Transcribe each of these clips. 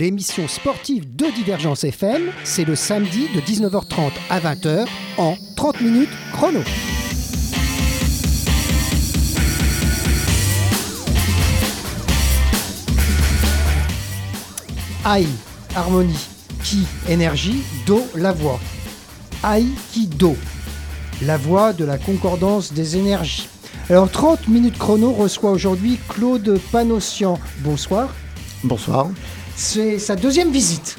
30 minutes chrono, l'émission sportive de Divergence FM, c'est le samedi de 19h30 à 20h en 30 minutes chrono. Aïe, harmonie, qui, énergie, do, la voix. Aïkido, la voix de la concordance des énergies. Alors 30 minutes chrono reçoit aujourd'hui Claude Panossian. Bonsoir. Bonsoir. C'est sa deuxième visite.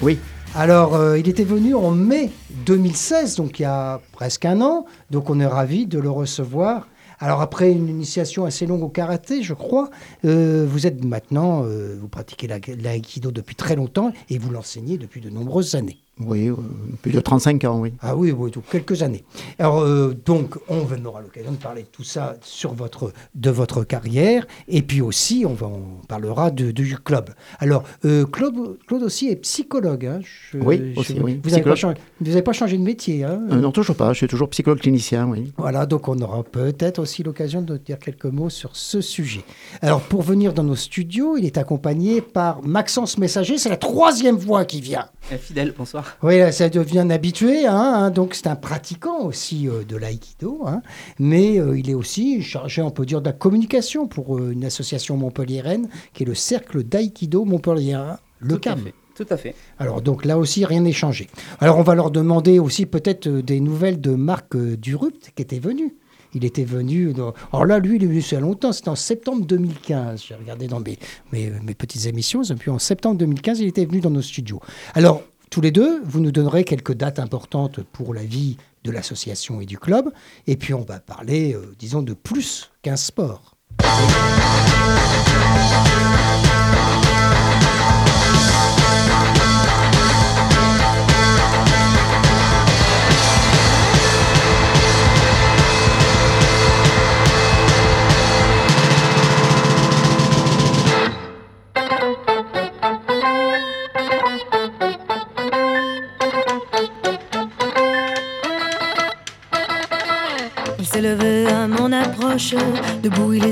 Oui. Alors euh, il était venu en mai 2016, donc il y a presque un an. Donc on est ravi de le recevoir. Alors après une initiation assez longue au karaté, je crois, euh, vous êtes maintenant, euh, vous pratiquez l'aïkido depuis très longtemps et vous l'enseignez depuis de nombreuses années. Oui, euh, plus de 35 ans, oui. Ah oui, oui, quelques années. Alors, euh, donc, on aura l'occasion de parler de tout ça sur votre, de votre carrière. Et puis aussi, on, va, on parlera de, du club. Alors, euh, Claude, Claude, aussi est psychologue. Hein. oui, aussi, oui. Vous n'avez pas, pas, changé de métier hein Non, toujours pas. Je suis toujours psychologue clinicien, oui. Voilà, donc on aura peut-être aussi l'occasion de dire quelques mots sur ce sujet. Alors, pour venir dans nos studios, il est accompagné par Maxence Messager. C'est la troisième fois qu'il vient. Fidèle, bonsoir. Oui, ça devient un habitué, hein, hein, donc c'est un pratiquant aussi euh, de l'aïkido, hein, mais euh, il est aussi chargé, on peut dire, de la communication pour euh, une association montpelliéraine qui est le Cercle d'aïkido Montpellier, le Tout CAM. Tout à fait. Alors donc là aussi, rien n'est changé. Alors on va leur demander aussi peut-être des nouvelles de Marc Durupt qui était venu. Il était venu. Alors là, lui, il est venu il y a longtemps. C'était en septembre 2015. J'ai regardé dans mes, mes, mes, petites émissions. Depuis en septembre 2015, il était venu dans nos studios. Alors, tous les deux, vous nous donnerez quelques dates importantes pour la vie de l'association et du club. Et puis on va parler, euh, disons, de plus qu'un sport.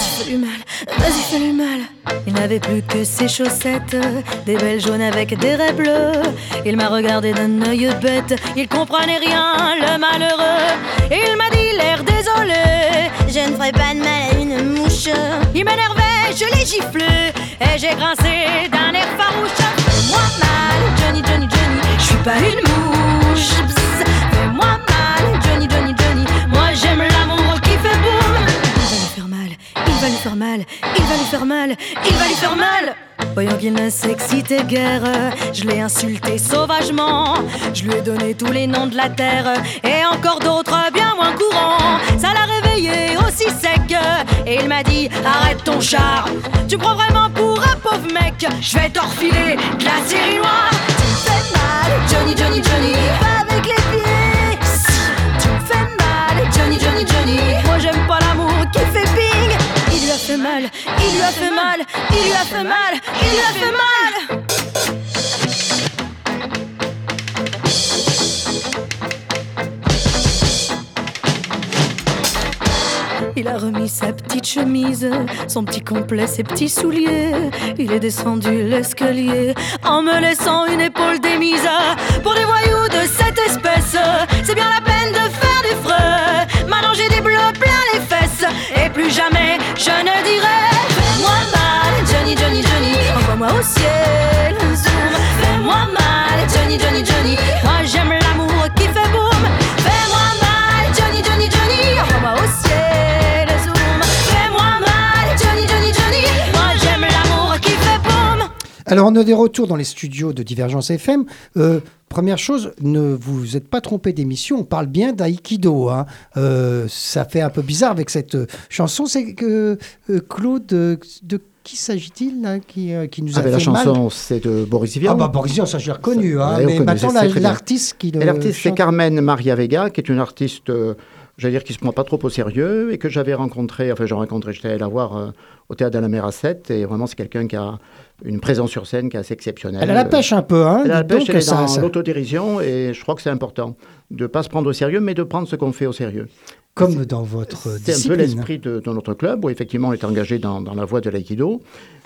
Vas-y, fais-lui mal, vas-y, fais-lui mal. Il n'avait plus que ses chaussettes, des belles jaunes avec des raies bleues. Il m'a regardé d'un œil bête, il comprenait rien, le malheureux. Il m'a dit l'air désolé, je ne ferai pas de mal une mouche. Il m'énervait, je l'ai giflé, et j'ai grincé d'un air farouche. Fais-moi mal, Johnny, Johnny, Johnny, je suis pas une mouche. Fais-moi mal, Johnny, Johnny, Johnny, moi j'aime l'amour lui faire mal, il va lui faire mal, il va lui faire mal. Voyant qu'il ne s'excitait guère, je l'ai insulté sauvagement. Je lui ai donné tous les noms de la terre et encore d'autres bien moins courants. Ça l'a réveillé aussi sec et il m'a dit Arrête ton char, tu prends vraiment pour un pauvre mec? Je vais t'enfiler de la série noire. Tu me fais mal, Johnny, Johnny, Johnny, avec les pieds. tu me fais mal, Johnny, Johnny, Johnny. Moi j'aime pas il lui a fait mal, il lui a fait mal, il lui a fait mal. Il a remis sa petite chemise, son petit complet, ses petits souliers. Il est descendu l'escalier en me laissant une épaule démise. Pour des voyous de cette espèce, c'est bien la peine de faire des frais. Maintenant des bleus et plus jamais je ne dirai Fais-moi mal, Johnny, Johnny, Johnny, envoie-moi au ciel. Zoom, fais-moi mal, Johnny, Johnny, Johnny. Moi j'aime l'amour Alors on a des retours dans les studios de Divergence FM. Euh, première chose, ne vous êtes pas trompé d'émission, on parle bien d'aïkido. Hein. Euh, ça fait un peu bizarre avec cette euh, chanson. C'est que euh, Claude, de qui s'agit-il qui, qui nous ah a ben fait La chanson, c'est de Boris Vian. Ah bah Boris Vian, ça je l'ai reconnu. Hein, mais maintenant, l'artiste qui le L'artiste, c'est Carmen Maria Vega, qui est une artiste, j'allais dire, qui se prend pas trop au sérieux et que j'avais rencontré, enfin, j'ai rencontré, j'étais allé la voir euh, au théâtre de la Mer à 7 et vraiment, c'est quelqu'un qui a une présence sur scène qui est assez exceptionnelle. Elle a la pêche un peu, hein. Elle a la pêche, elle est ça- dans ça- l'autodérision et je crois que c'est important de ne pas se prendre au sérieux, mais de prendre ce qu'on fait au sérieux. comme dans votre C'est un peu l'esprit de, de notre club où effectivement on est engagé dans, dans la voie de l'aïkido,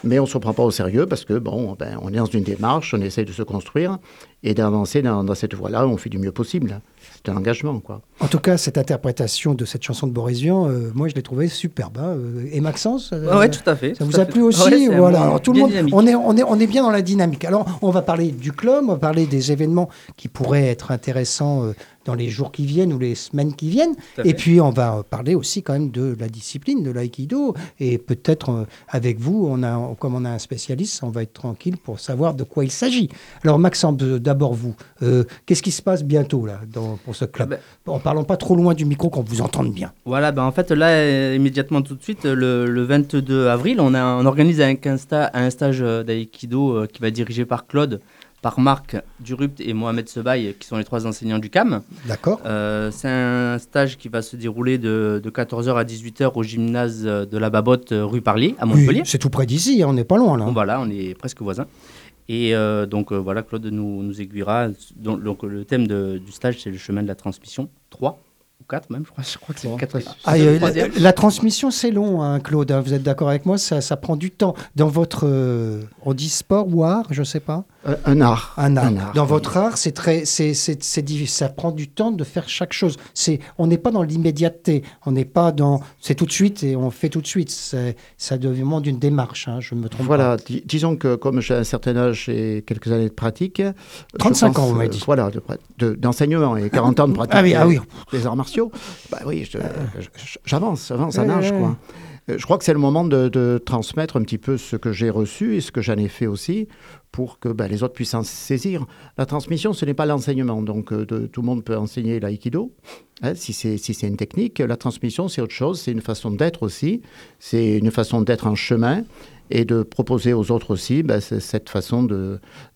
mais on ne se prend pas au sérieux parce que bon, ben, on est dans une démarche, on essaye de se construire et d'avancer dans, dans cette voie-là où on fait du mieux possible. C'est un engagement, quoi. En tout cas, cette interprétation de cette chanson de Boris Vian, euh, moi je l'ai trouvée superbe. hein. Euh, Et Maxence euh, Ouais, ouais, tout à fait. Ça tout vous a fait. plu aussi Ouais, Voilà. Alors tout le monde, dynamique. on est, on est, on est bien dans la dynamique. Alors on va parler du club, on va parler des événements qui pourraient être intéressants euh, dans les jours qui viennent ou les semaines qui viennent. Et puis on va parler aussi quand même de la discipline, de l'aïkido. Et peut-être avec vous, on a, comme on a un spécialiste, on va être tranquille pour savoir de quoi il s'agit. Alors Maxence, d'abord vous, euh, qu'est-ce qui se passe bientôt là dans, pour ce club? Ben, En parlant pas trop loin du micro qu'on vous entende bien. Voilà, ben en fait, là, euh, immédiatement tout de suite, le, le 22 avril, on, a, on organise un, un sta- un stage euh, d'aïkido qui va être dirigé par Claude, par Marc Durupt et Mohamed Sebaï, qui sont les trois enseignants du CAM. D'accord Euh, c'est un stage qui va se dérouler de, de 14h à 18h au gymnase de la Babotte, euh, rue Parlier, à Oui, Montpellier. c'est tout près d'ici, hein, on n'est pas loin là. Bon, voilà, on est presque voisins. Et euh, donc euh, voilà, Claude nous, nous aiguillera. Donc, donc, le thème de- du stage, c'est le chemin de la transmission. 3 ou 4 même, je crois, je crois que c'est le Bon, quatrième. ça, Ah, C'est le euh, la, transmission, c'est long, hein, Claude. hein, vous êtes d'accord avec moi ça, ça prend du temps. Dans votre. euh, on dit sport ou art, je sais pas. Un, un art. Un art. Un art, Dans oui. votre art, c'est très, c'est, c'est, c'est difficile. Ça prend du temps de faire chaque chose. C'est, on n'est pas dans l'immédiateté. On n'est pas dans. C'est tout de suite et on fait tout de suite. C'est, ça demande une démarche. hein, je me trompe Voilà, dis- disons que comme j'ai un certain âge et quelques années de pratique. je 35 pense, ans, vous m'avez euh, dit. Voilà, de pra- de- d'enseignement et 40 ans de pratique Ah oui, ah oui. des arts martiaux. Bah oui, j'avance, j'avance un Ouais, âge, quoi. Euh, Je crois que c'est le moment de, transmettre un petit peu ce que j'ai reçu et ce que j'en ai fait aussi pour que bah, les autres puissent en saisir. La transmission, ce n'est pas l'enseignement. Donc, euh, tout le monde peut enseigner l'aïkido. hein, si c'est si une technique, la transmission, c'est autre chose. C'est une façon d'être aussi. C'est une façon d'être en chemin et de proposer aux autres aussi c'est cette façon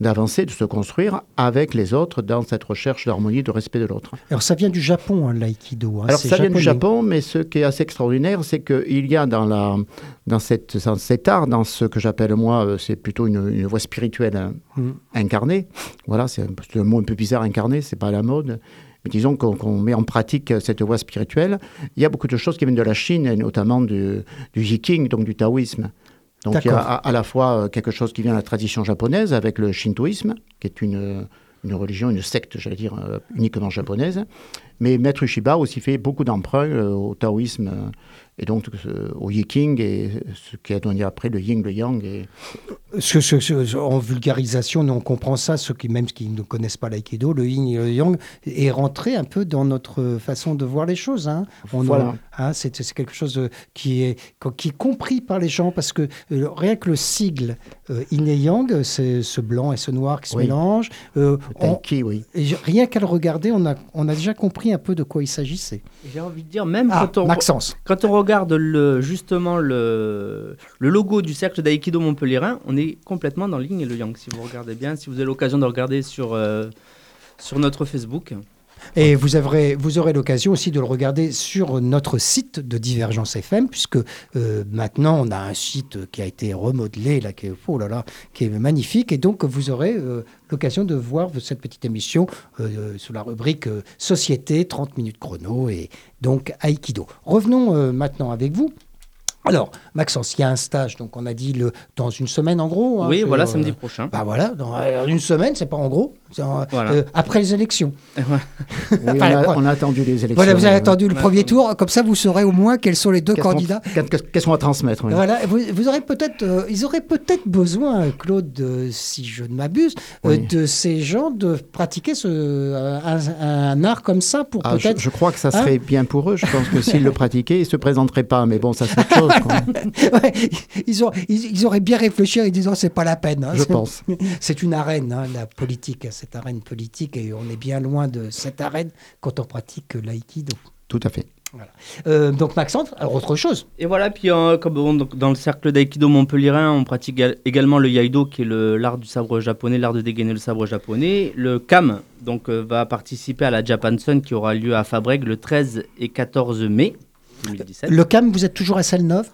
d'avancer, de, se construire avec les autres dans cette recherche d'harmonie, de respect de l'autre. Alors, ça vient du Japon, hein, l'aïkido. hein, Alors ça vient du. Japon, mais ce qui est assez extraordinaire, c'est qu'il y a dans, la, dans, cette, dans cet art, dans ce que j'appelle moi, euh, c'est plutôt une, une voie spirituelle hein, Mm. incarnée. Voilà, c'est un, mot un peu bizarre, incarné, c'est pas à la mode. Mais disons qu'on met en pratique cette voie spirituelle. Il y a beaucoup de choses qui viennent de la Chine, et notamment du, du Yiking, donc du taoïsme. Donc il y a à, à la fois euh, quelque chose qui vient de la tradition japonaise avec le shintoïsme, qui est une, une religion, une secte, j'allais dire, euh, uniquement japonaise. Mais Maître Shiba aussi fait beaucoup d'emprunts euh, au taoïsme et donc euh, au Yiking et ce qui a donné après le yin, le yang. Et... Ce- ce- ce- en vulgarisation, nous on comprend ça, ceux qui même qui ne connaissent pas l'aïkido, le yin et le yang est rentré un peu dans notre façon de voir les choses. Hein. On Voilà. hein, c'est c'est quelque chose de- qui est qui est compris par les gens parce que euh, rien que le sigle euh, yin et yang, c'est ce blanc et ce noir qui se Oui. mélangent. euh, Le on- oui. rien qu'à le regarder, on a on a déjà compris un peu de quoi il s'agissait. J'ai envie de dire, même Ah, quand, on, Maxence. quand on regarde le, justement le, logo du cercle d'aïkido montpellierin, on est complètement dans le le yang. Si vous regardez bien, si vous avez l'occasion de regarder sur, euh, sur notre Facebook. Et vous aurez, l'occasion aussi de le regarder sur notre site de Divergence FM, puisque euh, maintenant on a un site qui a été remodelé, là, qui est, oh là là, qui est magnifique. Et donc vous aurez euh, l'occasion de voir cette petite émission euh, sous la rubrique Société, 30 minutes chrono, et donc Aikido. Revenons maintenant avec vous. Alors, Maxence, il y a un stage, donc on a dit le, dans une semaine en gros. hein, oui, voilà, euh, samedi prochain. Bah voilà, dans euh, une semaine, c'est pas en gros, c'est en- Voilà. euh, après les élections. Oui, on, a, après- on a attendu les élections. Voilà, vous avez euh, attendu le premier tour, comme ça vous saurez au moins quels sont les deux candidats. qu'est-ce qu'on va transmettre oui. Voilà, vous, vous aurez peut-être, euh, ils auraient peut-être besoin, Claude, euh, si je ne m'abuse, euh, Oui. de ces gens de pratiquer ce, euh, un, un art comme ça pour Ah, je, peut-être. je crois que ça Hein serait bien pour eux. Je pense que s'ils le pratiquaient, ils ne se présenteraient pas. Mais bon, ça c'est autre chose. Ouais, ils, ont, ils, ils auraient bien réfléchi en disant c'est pas la peine. hein. Je pense. C'est une arène, hein, la politique, cette arène politique, et on est bien loin de cette arène quand on pratique l'aïkido. Tout à fait. Euh, donc Maxence, alors autre chose. Et voilà, puis euh, comme dans le cercle d'aïkido montpellierin, on pratique égal- également le yaido, qui est le- l'art du sabre japonais, l'art de dégainer le sabre japonais. Le kam donc, euh, va participer à la Japan Sun qui aura lieu à Fabrègue le 13 et 14 mai 2017. Le CAM, vous êtes toujours à Celle-Neuve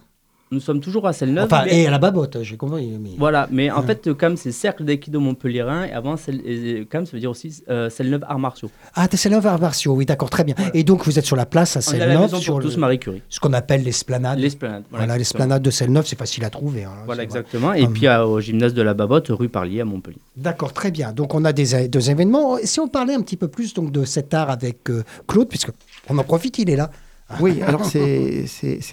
Nous sommes toujours à Celle-Neuve. Enfin, mais- et à la babotte, j'ai compris. mais- Voilà, mais en Ouais. fait, le CAM, c'est Cercle d'aïkido montpellierin, et avant, et CAM, ça veut dire aussi euh, Celle-Neuve arts martiaux. Ah, t'es Celle-Neuve arts martiaux, oui, d'accord, très bien. Et donc vous êtes sur la place à Celle-Neuve, sur pour le- tous Marie Curie. ce qu'on appelle l'esplanade. L'esplanade. Voilà, l'esplanade de Celle-Neuve, c'est facile à trouver. hein, Voilà, vrai. exactement. Et Hum. puis à- au gymnase de la Babotte, rue Parlier à Montpellier. D'accord, très bien. Donc on a des, deux événements. Si on parlait un petit peu plus donc de cet art avec euh, Claude, puisque on en profite, il est là. Oui, alors c'est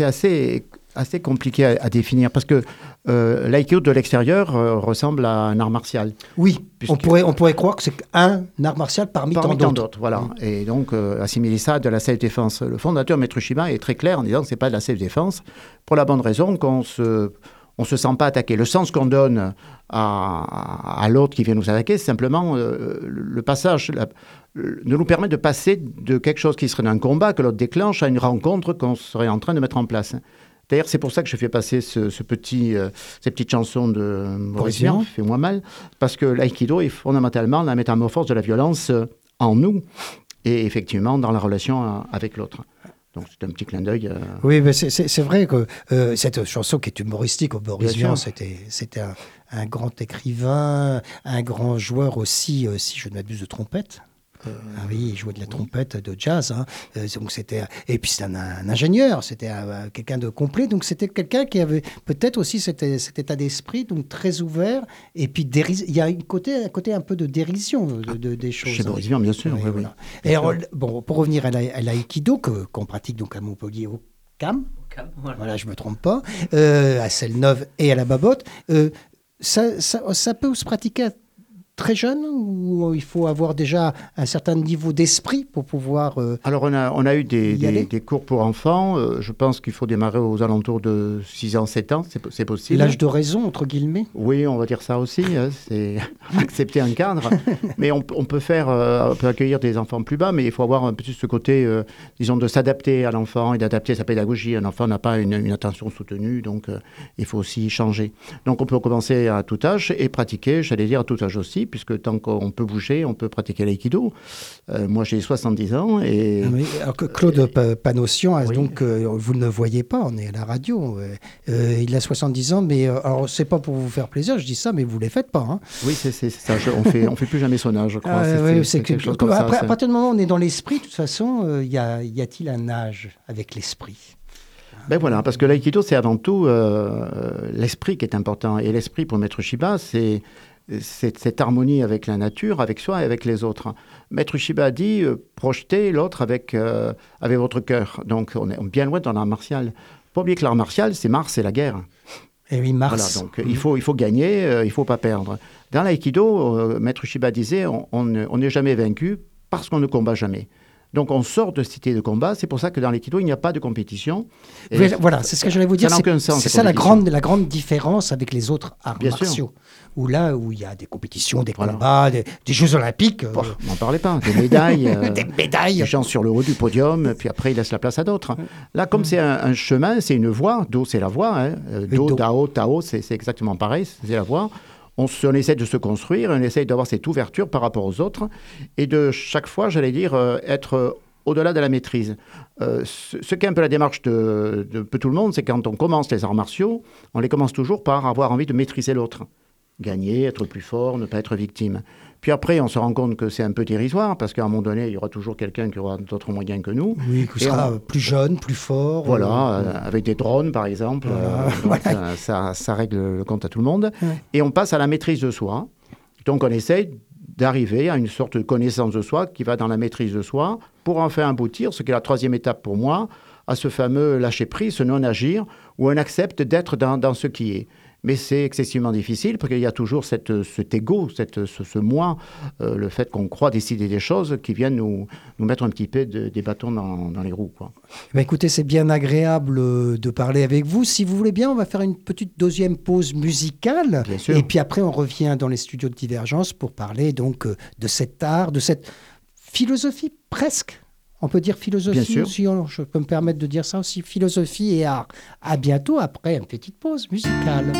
assez, assez compliqué à, à définir parce que euh, l'aïkido de l'extérieur euh, ressemble à un art martial. Oui, Puisque- on pourrait, on pourrait croire que c'est un art martial parmi, Parmi tant d'autres. voilà. Et donc, euh, assimiler ça de la self-défense. Le fondateur, Maître Shiba, est très clair en disant que ce n'est pas de la self-défense, pour la bonne raison qu'on se, on se sent pas attaqué. Le sens qu'on donne à, à l'autre qui vient nous attaquer, c'est simplement euh, le, passage, la- le- nous permettre de passer de quelque chose qui serait un combat que l'autre déclenche à une rencontre qu'on serait en train de mettre en place. D'ailleurs, c'est pour ça que je fais passer ce, ce petit, euh, ces petites chansons de Maurice Vian. Fais-moi mal, parce que l'aïkido est fondamentalement la métamorphose de la violence euh, en nous et effectivement dans la relation avec l'autre. Donc c'est un petit clin d'œil. Oui, mais c'est- vrai que euh, cette chanson qui est humoristique, Boris Bien sûr. Vian, c'était c'était un, un grand écrivain, un grand joueur aussi, euh, si je ne m'abuse, de trompette. Ah oui, il jouait de la trompette de jazz. hein. Euh, donc c'était et puis c'était un, un ingénieur, c'était un- quelqu'un de complet. Donc c'était quelqu'un qui avait peut-être aussi cet, cet état d'esprit, donc très ouvert. Et puis déris- il y a une côté, un côté un peu de dérision de, de- des choses. Chez hein. Boris Vian, bien sûr. Oui, oui, oui. voilà. Et alors, bon, pour revenir à la- à l'aïkido qu'on pratique donc à Montpellier au CAM, voilà, je me trompe pas, euh, à Celle-Neuve et à la Babotte, euh, ça, ça, ça peut se pratiquer à très jeune ou il faut avoir déjà un certain niveau d'esprit pour pouvoir... euh, Alors on a, on a eu des, des, des cours pour enfants. euh, je pense qu'il faut démarrer aux alentours de 6 ans, 7 ans, c'est po- c'est possible. L'âge de raison, entre guillemets? Oui, on va dire ça aussi. hein, c'est accepter un cadre. mais on, on peut faire, euh, on peut accueillir des enfants plus bas, mais il faut avoir un petit ce côté, disons, de s'adapter à l'enfant et d'adapter sa pédagogie. Un enfant n'a pas une, une attention soutenue, donc il faut aussi changer. Donc on peut commencer à tout âge et pratiquer, j'allais dire à tout âge aussi, puisque tant qu'on peut bouger, on peut pratiquer l'aïkido. Euh, moi, j'ai 70 ans et Ah oui, alors que Claude Pa- Panossian, Oui. donc, euh, vous ne le voyez pas, on est à la radio. euh, il a 70 ans, mais alors c'est pas pour vous faire plaisir, je dis ça, mais vous les faites pas. hein. oui, c'est ça. Je- on fait, on fait plus jamais son âge, je crois. Ah, C'est- oui, c'est- quelque que- chose comme ça. après, à partir du moment où on est dans l'esprit, de toute façon, y a- y a-t-il un âge avec l'esprit? Ben voilà, parce que l'aïkido, c'est avant tout euh, l'esprit qui est important. Et l'esprit, pour Maître Shiba, c'est c'est cette harmonie avec la nature, avec soi et avec les autres. Maître Shiba a dit euh, projetez l'autre avec, euh, avec votre cœur. Donc on est bien loin dans l'art martial. Pas oublier que l'art martial, c'est Mars, c'est la guerre. Et oui, Mars. Voilà, donc euh, il, faut, il faut gagner, euh, il faut pas perdre. Dans l'aïkido, Maître Shiba disait on on ne- on n'est jamais vaincu parce qu'on ne combat jamais. Donc on sort de cette idée de combat. C'est pour ça que dans l'aïkido, il n'y a pas de compétition. Et voilà, c'est ce que j'allais vous dire. Ça n'a C'est aucun sens, c'est cette ça la grande, la grande différence avec les autres arts Bien sûr. martiaux. Où là, où il y a des compétitions, des Voilà. combats, des, des Jeux Olympiques, euh, n'en parlez pas. Des médailles. euh, des médailles. des gens sur le haut du podium, puis après, ils laissent la place à d'autres. Là, comme c'est un, un chemin, c'est une voie. Do, c'est la voie. Hein. Do, do. Dao, Tao, c'est c'est exactement pareil. C'est la voie. On, on essaie de se construire, on essaie d'avoir cette ouverture par rapport aux autres, et de chaque fois, j'allais dire, euh, être euh, au-delà de la maîtrise. Euh, ce, ce qui est un peu la démarche de, de tout le monde, c'est quand on commence les arts martiaux, on les commence toujours par avoir envie de maîtriser l'autre. Gagner, être plus fort, ne pas être victime. Puis après, on se rend compte que c'est un peu dérisoire, parce qu'à un moment donné, il y aura toujours quelqu'un qui aura d'autres moyens que nous. Oui, qui sera on- plus jeune, plus fort. Voilà, euh, euh, avec des drones par exemple, euh, ça, ça- ça règle le compte à tout le monde. Ouais. Et on passe à la maîtrise de soi. Donc on essaye d'arriver à une sorte de connaissance de soi qui va dans la maîtrise de soi pour enfin aboutir, ce qui est la troisième étape pour moi, à ce fameux lâcher prise, ce non-agir, où on accepte d'être dans, dans ce qui est. mais c'est excessivement difficile parce qu'il y a toujours cette, cet ego, cette, ce, moi, euh, le fait qu'on croit décider des choses qui viennent nous, nous mettre un petit peu des bâtons dans, dans, les roues. Quoi. Ben, écoutez, c'est bien agréable euh, de parler avec vous. Si vous voulez bien, on va faire une petite deuxième pause musicale. Et puis après, on revient dans les studios de Divergence pour parler donc euh, de cet art, de cette philosophie presque on peut dire philosophie si je peux me permettre de dire ça aussi, philosophie et art. À bientôt après une petite pause musicale.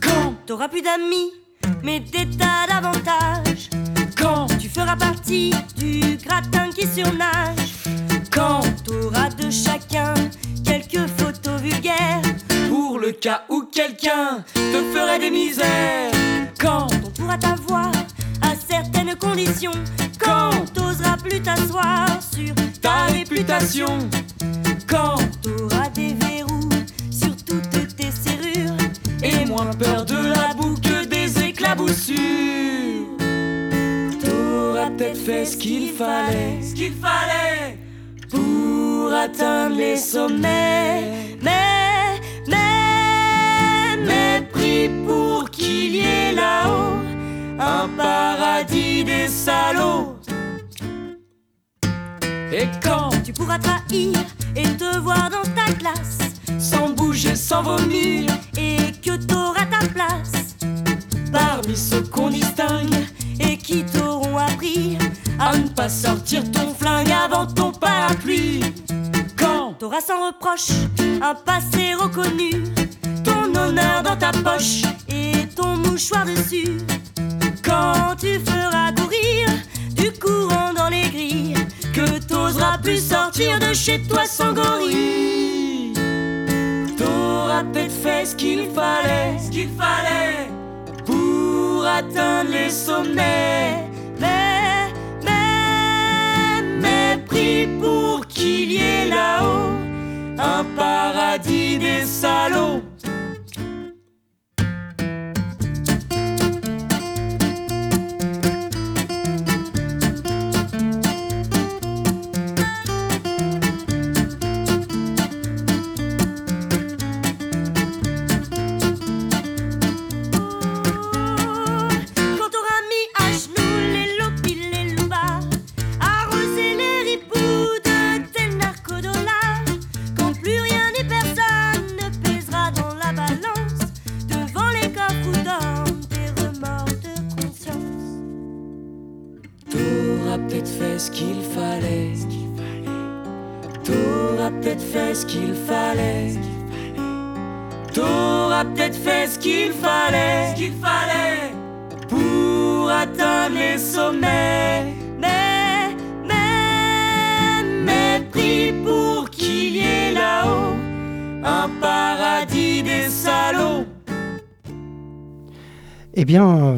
Quand t'auras plus d'amis, mais des tas d'avantages partie du gratin qui surnage. Quand t'auras de chacun quelques photos vulgaires. Pour le cas où quelqu'un te ferait des misères. Quand on pourra t'avoir à certaines conditions. Quand t'oseras plus t'asseoir sur ta réputation. Quand t'auras des verrous sur toutes tes serrures. Et moins peur de la boue que des éclaboussures peut-être fait ce qu'il fallait, ce qu'il fallait pour atteindre les sommets. Mais, mais, mais pris pour qu'il y ait là-haut un paradis des salauds. Et quand tu pourras trahir et te voir dans ta classe, sans bouger, sans vomir, et que t'auras ta place. Parmi ceux qu'on distingue à ne pas sortir ton flingue avant ton parapluie. Quand t'auras sans reproche un passé reconnu, ton honneur dans ta poche et ton mouchoir dessus. Quand tu feras courir du courant dans les grilles, que t'oseras plus sortir de chez toi sans gorille. T'auras peut-être fait ce qu'il fallait, ce qu'il fallait pour atteindre les sommets. Pris pour qu'il y ait là-haut un paradis des salauds.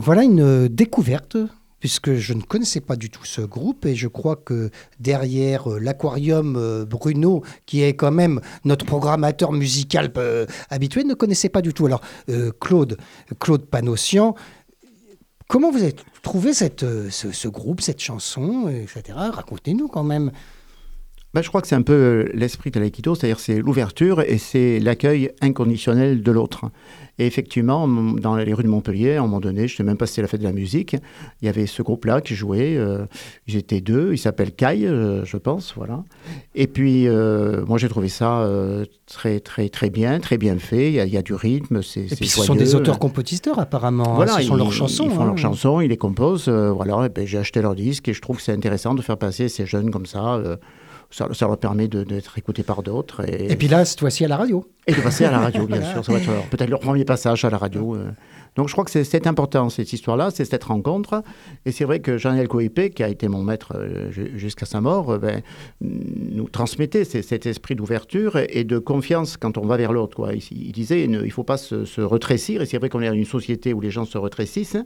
Voilà une découverte puisque je ne connaissais pas du tout ce groupe et je crois que derrière euh, l'aquarium euh, Bruno, qui est quand même notre programmateur musical euh, habitué, ne connaissait pas du tout. Alors Claude, Claude Panossian, comment vous avez trouvé cette, ce, groupe, cette chanson, etc. Racontez-nous quand même. Ben, je crois que c'est un peu l'esprit de l'aïkido, c'est-à-dire c'est l'ouverture et c'est l'accueil inconditionnel de l'autre. Et effectivement, dans les rues de Montpellier, à un moment donné, je ne sais même pas si c'était la fête de la musique, il y avait ce groupe-là qui jouait. Euh, ils étaient deux, ils s'appellent Kai, euh, je pense, voilà. Et puis, euh, moi, j'ai trouvé ça très, très, très bien, très bien fait. Il y a, du rythme, c'est Et puis, ce sont des auteurs-compositeurs, apparemment. Hein. Voilà, ce sont leurs chansons. Ils font hein. leurs chansons, ils les composent. voilà, ben, j'ai acheté leur disque et je trouve que c'est intéressant de faire passer ces jeunes comme ça ça, leur permet d'être écoutés par d'autres. Et... et, puis là, cette fois-ci à la radio. Et de passer à la radio, bien sûr. Ça va être peut-être leur premier passage à la radio. Euh. Donc je crois que c'est important, cette histoire-là, c'est cette rencontre. Et c'est vrai que Jean-Yves Coipé, qui a été mon maître euh, jusqu'à sa mort, euh, ben, nous transmettait cet esprit d'ouverture et de confiance quand on va vers l'autre. Il, disait, il ne faut pas se, se retrécir. Et c'est vrai qu'on est dans une société où les gens se retrécissent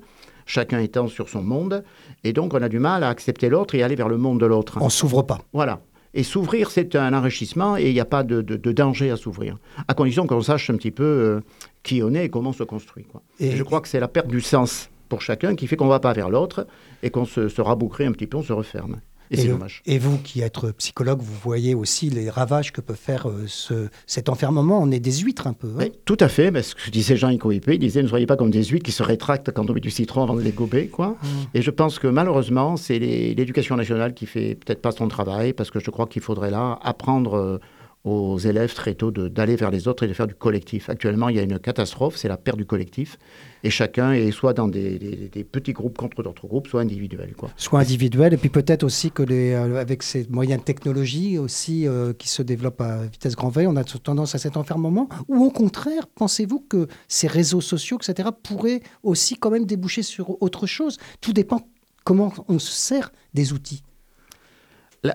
chacun étant sur son monde. Et donc, on a du mal à accepter l'autre et aller vers le monde de l'autre. On s'ouvre pas. Voilà. Et s'ouvrir, c'est un enrichissement et il n'y a pas de, danger à s'ouvrir, à condition qu'on sache un petit peu euh, qui on est et comment on se construit. Quoi. Et, je crois que c'est la perte du sens pour chacun qui fait qu'on ne va pas vers l'autre et qu'on se, se un petit peu, on se referme. Et, vous qui êtes psychologue, vous voyez aussi les ravages que peut faire euh, ce, cet enfermement. On est des huîtres un peu. Hein. tout à fait. Mais ce que disait Jean Icoipé, il disait ne soyez pas comme des huîtres qui se rétractent quand on met du citron avant de les gober. Quoi. Mmh. Et je pense que malheureusement, c'est l'éducation nationale qui fait peut-être pas son travail parce que je crois qu'il faudrait là apprendre euh, aux élèves très tôt d'aller vers les autres et de faire du collectif. Actuellement, il y a une catastrophe, c'est la perte du collectif. Et chacun est soit dans des, petits groupes contre d'autres groupes, soit individuels. Quoi. Soit individuels, et puis peut-être aussi que les, euh, avec ces moyens de technologie aussi euh, qui se développent à vitesse grand V, on a tendance à cet enfermement. Ou au contraire, pensez-vous que ces réseaux sociaux, etc., pourraient aussi quand même déboucher sur autre chose? Tout dépend comment on se sert des outils.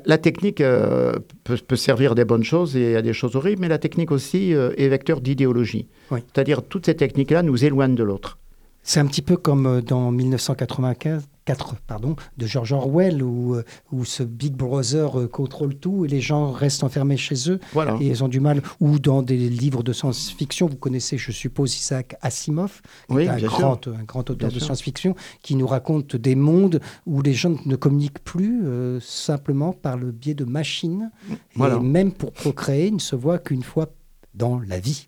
La, technique euh, peut, servir des bonnes choses et à des choses horribles, mais la technique aussi euh, est vecteur d'idéologie. C'est-à-dire toutes ces techniques-là nous éloignent de l'autre. C'est un petit peu comme euh, dans 1995, 4 pardon, de George Orwell, où, euh, où ce Big Brother euh, contrôle tout et les gens restent enfermés chez eux et ils ont du mal. Ou dans des livres de science-fiction, vous connaissez, je suppose, Isaac Asimov, qui est un grand, un grand, auteur de science-fiction, qui nous raconte des mondes où les gens ne communiquent plus simplement par le biais de machines. Et même pour procréer, ils ne se voient qu'une fois dans la vie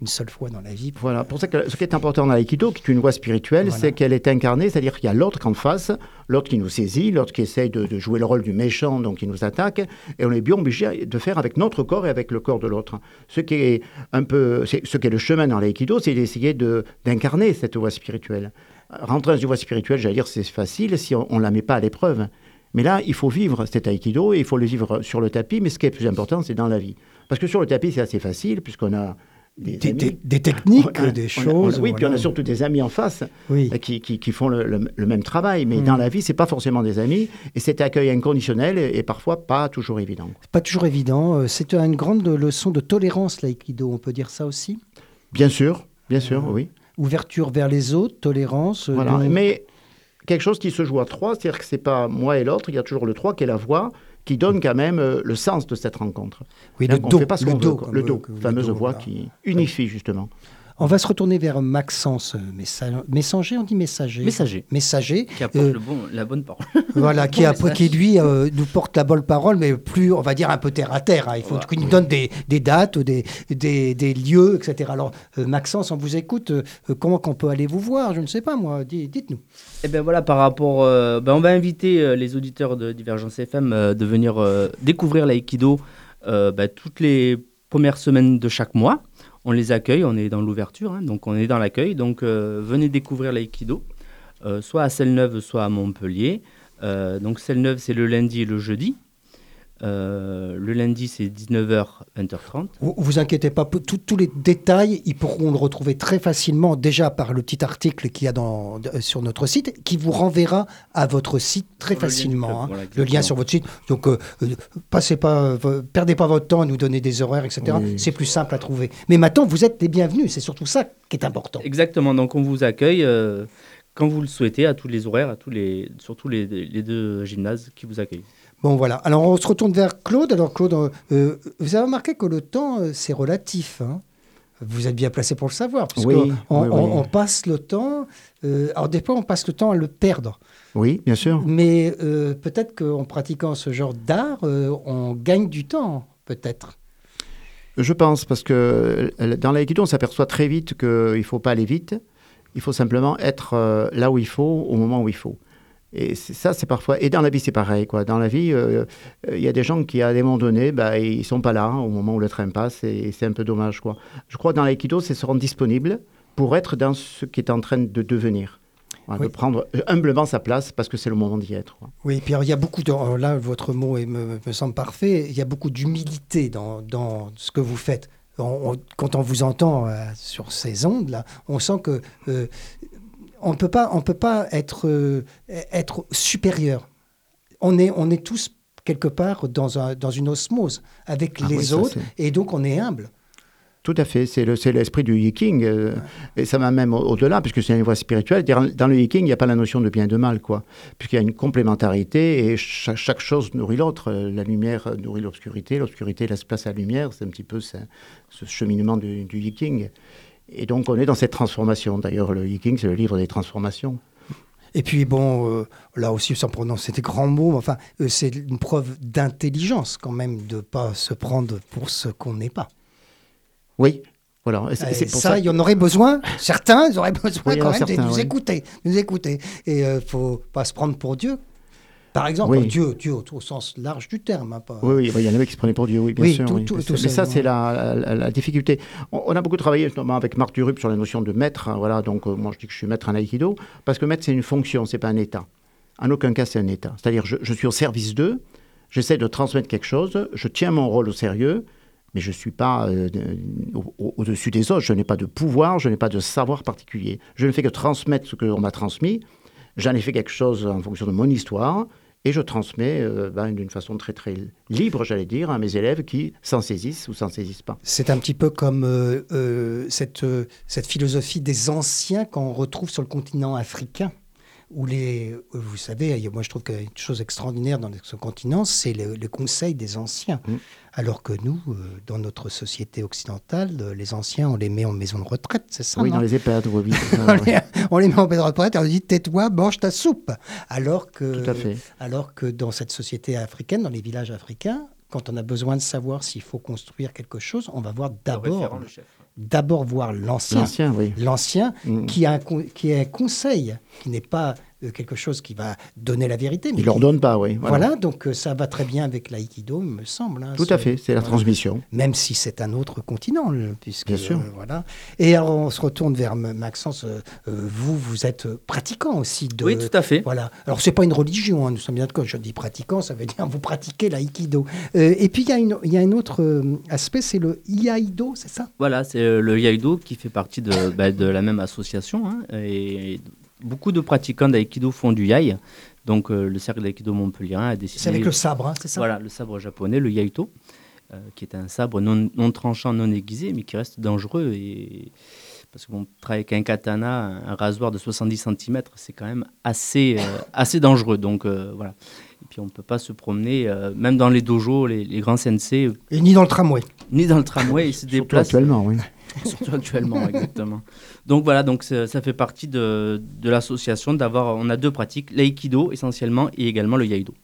une seule fois dans la vie. Voilà, pour ça que ce qui est important dans l'aïkido, qui est une voie spirituelle, c'est qu'elle est incarnée, c'est-à-dire qu'il y a l'autre qu'en face, l'autre qui nous saisit, l'autre qui essaye de, jouer le rôle du méchant, donc qui nous attaque, et on est bien obligé de faire avec notre corps et avec le corps de l'autre. Ce qui est un peu, ce qui est le chemin dans l'aïkido, c'est d'essayer d'incarner cette voie spirituelle. Rentrer dans une voie spirituelle, j'allais dire, c'est facile si on ne la met pas à l'épreuve. Mais là, il faut vivre cet aïkido et il faut le vivre sur le tapis, mais ce qui est plus important, c'est dans la vie. Parce que sur le tapis, c'est assez facile, puisqu'on a des, techniques, des choses. oui, puis on a surtout des amis en face euh, qui, qui, font le, même travail. Mais mm. dans la vie, c'est pas forcément des amis. Et cet accueil inconditionnel est, parfois pas toujours évident. Pas toujours évident. Euh, c'est une grande leçon de tolérance, l'aïkido. On peut dire ça aussi? Bien sûr, bien sûr, oui. Ouverture vers les autres, tolérance. Euh, voilà. Mais quelque chose qui se joue à trois, c'est-à-dire que c'est pas moi et l'autre, il y a toujours le trois qui est la voix qui donne quand même euh, le sens de cette rencontre. Oui, le dos, fait pas le, dos, le dos, fameuse voix qui unifie justement. On va se retourner vers Maxence, euh, messager, on dit messager. Messager. Messager. Qui apporte euh, la bonne parole. Voilà, qui, qui lui euh, nous porte la bonne parole, mais plus, on va dire, un peu terre à terre. Hein. Il faut qu'il nous donne des, dates, des, des, lieux, etc. Alors, Maxence, on vous écoute. comment qu'on peut aller vous voir? Je ne sais pas, moi. Dites-nous. Eh bien voilà, par rapport. Ben, on va inviter les auditeurs de Divergence FM de venir découvrir l'aïkido ben, toutes les premières semaines de chaque mois on les accueille, on est dans l'ouverture, hein, donc on est dans l'accueil. Donc euh, venez découvrir l'aïkido, euh, soit à Celle-Neuve, soit à Montpellier. Euh, donc Celle-Neuve, c'est le lundi et le jeudi. Euh, le lundi, c'est 19h, 20h30. Vous, vous inquiétez pas, tous les détails, ils pourront le retrouver très facilement, déjà par le petit article qu'il y a dans, sur notre site, qui vous renverra à votre site très facilement. Hein. le, lien sur votre site. Donc, euh, euh, passez pas, perdez pas votre temps à nous donner des horaires, etc. C'est plus simple à trouver. Mais maintenant, vous êtes les bienvenus. C'est surtout ça qui est important. Exactement. Donc, on vous accueille quand vous le souhaitez, à tous les horaires, à tous les, surtout les, les deux gymnases qui vous accueillent. Bon, voilà. Alors, on se retourne vers Claude. Alors, Claude, euh, vous avez remarqué que le temps, euh, c'est relatif. Hein vous êtes bien placé pour le savoir, puisque oui, on, passe le temps. Euh, alors, des fois, on passe le temps à le perdre. Oui, bien sûr. Mais peut-être qu'en pratiquant ce genre d'art, on gagne du temps, peut-être. Je pense, parce que dans l'aïkido, on s'aperçoit très vite qu'il ne faut pas aller vite. Il faut simplement être là où il faut, au moment où il faut. Et ça, c'est parfois. Et dans la vie, c'est pareil. Quoi. Dans la vie, euh, euh, il y a des gens qui, à des moments donnés, bah, ils ne sont pas là au moment où le train passe et, c'est un peu dommage. Quoi. Je crois que dans l'aïkido, c'est se rendre disponible pour être dans ce qui est en train de devenir. De prendre humblement sa place parce que c'est le moment d'y être. Oui, et puis il y a beaucoup de. Là, votre mot me, me, semble parfait. Il y a beaucoup d'humilité dans, dans, ce que vous faites. quand on vous entend euh, sur ces ondes-là, on sent que on ne peut pas, on peut pas être, euh, être supérieur. On est, on est tous quelque part dans, un, dans une osmose avec ah les autres, et donc on est humble. Tout à fait, c'est l'esprit du yiking, euh, et ça va même au-delà, puisque c'est une voie spirituelle. Dans le yiking, il n'y a pas la notion de bien et de mal, quoi, puisqu'il y a une complémentarité, et chaque, chose nourrit l'autre. La lumière nourrit l'obscurité, l'obscurité laisse place à la lumière, c'est un petit peu ce, cheminement du, du yiking. Et donc on est dans cette transformation. D'ailleurs, le yiking, c'est le livre des transformations. Et puis bon, euh, là aussi, sans prononcer des grands mots, enfin, euh, c'est une preuve d'intelligence quand même de ne pas se prendre pour ce qu'on n'est pas. Oui, voilà. c'est pour ça, il y en aurait besoin, certains, ils auraient besoin quand même de nous écouter, nous écouter. Et il euh, ne faut pas se prendre pour Dieu. Par exemple, Dieu, Dieu au, sens large du terme. Hein, pas... Oui, il y en avait qui se prenaient pour Dieu, oui, bien sûr. mais ça, c'est la, difficulté. On, a beaucoup travaillé notamment avec Marc Durup sur la notion de maître. Hein, voilà, donc euh, moi, je dis que je suis maître en aïkido, parce que maître, c'est une fonction, c'est pas un état. En aucun cas, c'est un état. C'est-à-dire, je, je, suis au service d'eux, j'essaie de transmettre quelque chose, je tiens mon rôle au sérieux, mais je ne suis pas euh, au-dessus des autres, je n'ai pas de pouvoir, je n'ai pas de savoir particulier. Je ne fais que transmettre ce qu'on m'a transmis. J'en ai fait quelque chose en fonction de mon histoire, et je transmets euh, ben, d'une façon très très libre, j'allais dire, à mes élèves qui s'en saisissent ou s'en saisissent pas. C'est un petit peu comme euh, cette, cette philosophie des anciens qu'on retrouve sur le continent africain où les, vous savez, moi je trouve qu'il y a une chose extraordinaire dans ce continent, c'est le, conseil des anciens. Mm. Alors que nous, euh, dans notre société occidentale, les anciens, on les met en maison de retraite, c'est ça Oui, dans les EHPAD, oui. on, les, met en maison de retraite et on leur dit tais-toi, mange ta soupe. Alors que, Tout à fait. alors que dans cette société africaine, dans les villages africains, quand on a besoin de savoir s'il faut construire quelque chose, on va voir d'abord d'abord voir l'ancien, l'ancien, mm. qui, a qui a un conseil, qui n'est pas quelque chose qui va donner la vérité. Mais il ne leur donne pas, oui. Voilà, donc euh, ça va très bien avec l'aïkido, me semble. Hein, Tout à fait, c'est la transmission. Même si c'est un autre continent, puisque bien sûr. Euh, voilà. Et alors on se retourne vers Maxence. vous, vous êtes pratiquant aussi de. Oui, tout à fait. Voilà. Alors c'est pas une religion, hein, nous sommes bien d'accord. Je dis pratiquant, ça veut dire vous pratiquez l'aïkido. et puis il y, y, a un autre aspect, c'est le iaido, c'est ça? Voilà, c'est le iaido qui fait partie de, bah, de la même association. Hein, et beaucoup de pratiquants d'aïkido font du yai. Donc euh, le cercle d'aïkido Montpellier a décidé. C'est avec le sabre, hein, c'est ça? Voilà, le sabre japonais, le yaito, euh, qui est un sabre non, non, tranchant, non aiguisé, mais qui reste dangereux. Et... Parce qu'on travaille avec un katana, un rasoir de 70 cm, c'est quand même assez, euh, assez dangereux. Donc voilà. Et puis on ne peut pas se promener, même dans les dojos, les, les grands sensei. Et ni dans le tramway. Ni dans le tramway, ils se déplacent. Actuellement, oui. Surtout actuellement, exactement. Donc voilà, donc ça, fait partie de, de l'association d'avoir, on a deux pratiques, l'aïkido essentiellement et également le yaïdo.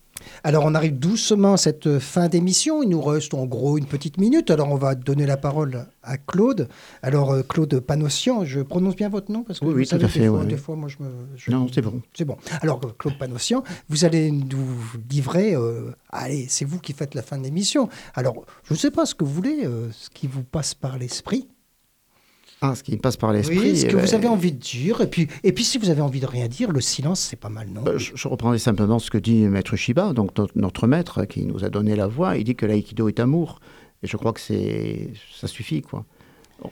Alors on arrive doucement à cette fin d'émission, il nous reste en gros une petite minute, alors on va donner la parole à Claude. Alors euh, Claude Panossian, je prononce bien votre nom parce que oui, oui, tout à fait, des fois, moi je me... Non, c'est bon. C'est bon. Alors Claude Panossian, vous allez nous livrer, euh, allez, c'est vous qui faites la fin de l'émission. Alors je ne sais pas ce que vous voulez, euh, ce qui vous passe par l'esprit. Ah, ce qui me passe par l'esprit. Oui, ce que vous avez envie de dire. Et puis, et puis, si vous avez envie de rien dire, le silence, c'est pas mal, non? Bah, je, reprendrai simplement ce que dit Maître Shiba, donc notre, maître qui nous a donné la voix. Il dit que l'aïkido est amour. Et je crois que c'est ça suffit, quoi.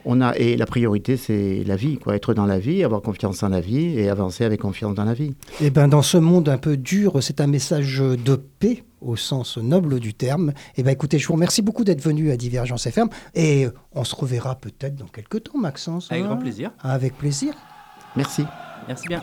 On a, et la priorité, c'est la vie, quoi. Être dans la vie, avoir confiance en la vie et avancer avec confiance dans la vie. Et eh ben, dans ce monde un peu dur, c'est un message de paix au sens noble du terme. Et eh ben, écoutez, je vous remercie beaucoup d'être venu à Divergence FM et on se reverra peut-être dans quelques temps, Maxence. Avec grand plaisir. Avec plaisir. Merci. Merci bien.